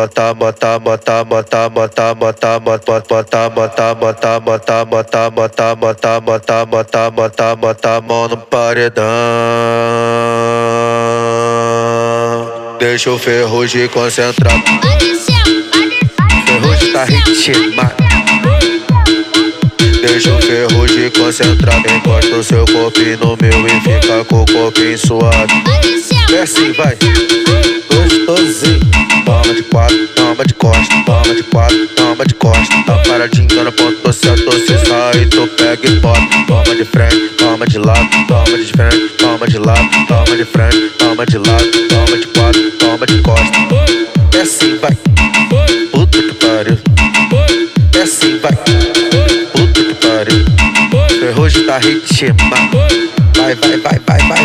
bota, bota, bota, bota, bota, bota, bota, bota, bota, bota, bota, bota, bota, bota, bota, bota, bota, bota mão no paredão. Deixa o ferrugem concentrar. Ferrugem tá ritmado. Deixa o ferrugem concentrar. Encosta o seu corpinho no meu e fica com o corpinho. É assim, vai. Gostosinho. Toma de quatro, toma de costa. Toma de quatro, toma de costa. Tá paradinho no ponto, senta, se sai, tu pega e bota. Toma de frente, toma de lado, toma de frente, toma de lado, toma de frente, toma de lado, toma de quatro, toma de costa. É assim, vai. Puta que pariu. É assim, vai. Puta que pariu. Ferrugem tá vai, vai, vai, vai, vai, vai.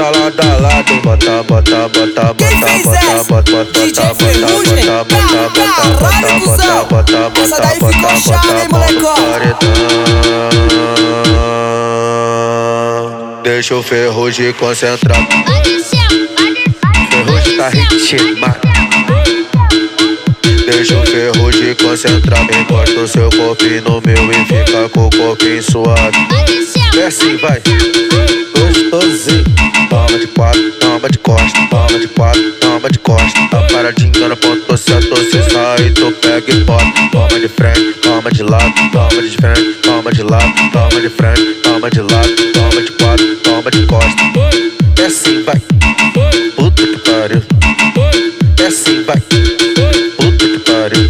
É de ponta a ponta, lado. Bota, bota, bota, bota, bota, bota, bota, bota, bota, bota, bota, bota, bota, bota, bota, bota, hein, bota, molecão? paredão. Deixa o ferrugem concentrar. Ferrugem tá ritmado. Deixa o ferrugem concentrar. Encosta o seu corpinho no meu e fica com o corpinho suave. É assim, vai. Gostosinho. De quatro, toma de costa. Toma de quatro, toma de costa. Tá paradinho na ponta, senta, se sai, tu pega e bota. Toma de frente, toma de lado, toma de frente, toma de lado, toma de frente, toma de lado, toma de quatro, toma de costa. É assim, vai. Puta que pariu. É assim, vai. Puta que pariu.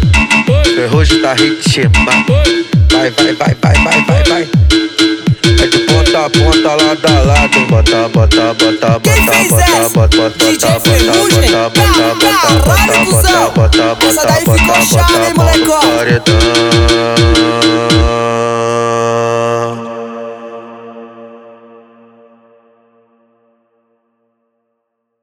Ferrugem tá ritmado. Vai, vai, vai, vai, vai, vai, vai. Ponta, lado a lado. Bota, bota, bota, Quem bota, fez bota, essa? bota, bota, DJ bota, Ferrugem? bota, bota, bota, Caralho, bota, cuzão. bota, bota, Essa daí bota, ficou bota, chave, hein, bota, molecão? paredão.